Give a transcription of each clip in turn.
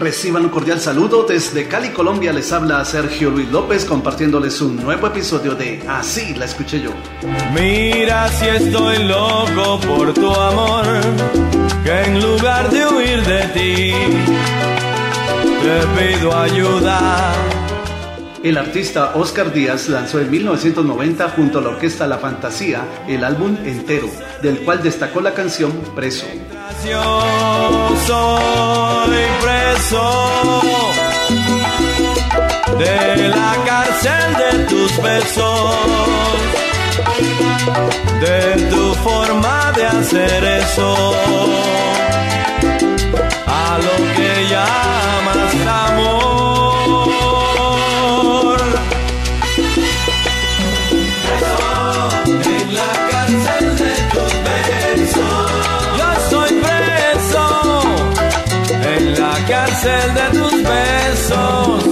Reciban un cordial saludo desde Cali, Colombia. Les habla Sergio Luis López compartiéndoles un nuevo episodio de Así la escuché yo. Mira si estoy loco por tu amor, que en lugar de huir de ti, te pido ayuda. El artista Oscar Díaz lanzó en 1990 junto a la orquesta La Fantasía el álbum entero, del cual destacó la canción Preso. Soy de la cárcel de tus besos, de tu forma de hacer eso, cárcel de tus besos.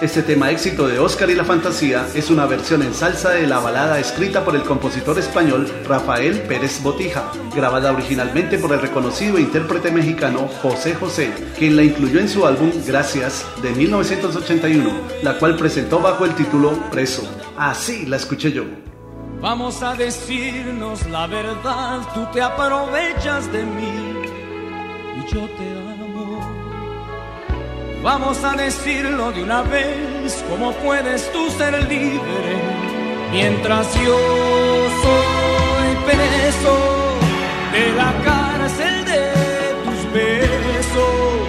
Este tema éxito de Oscar y la Fantasía es una versión en salsa de la balada escrita por el compositor español Rafael Pérez Botija, grabada originalmente por el reconocido intérprete mexicano José José, quien la incluyó en su álbum Gracias de 1981, la cual presentó bajo el título Preso. Así la escuché yo. Vamos a decirnos la verdad, tú te aprovechas de mí y yo te amo. Vamos a decirlo de una vez, ¿cómo puedes tú ser libre mientras yo soy preso de la cárcel de tus besos,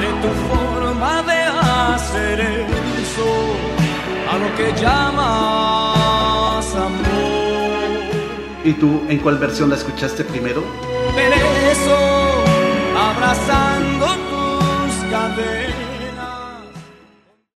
de tu forma de hacer eso, a lo que llamas amor? ¿Y tú en cuál versión la escuchaste primero? Tus caderas.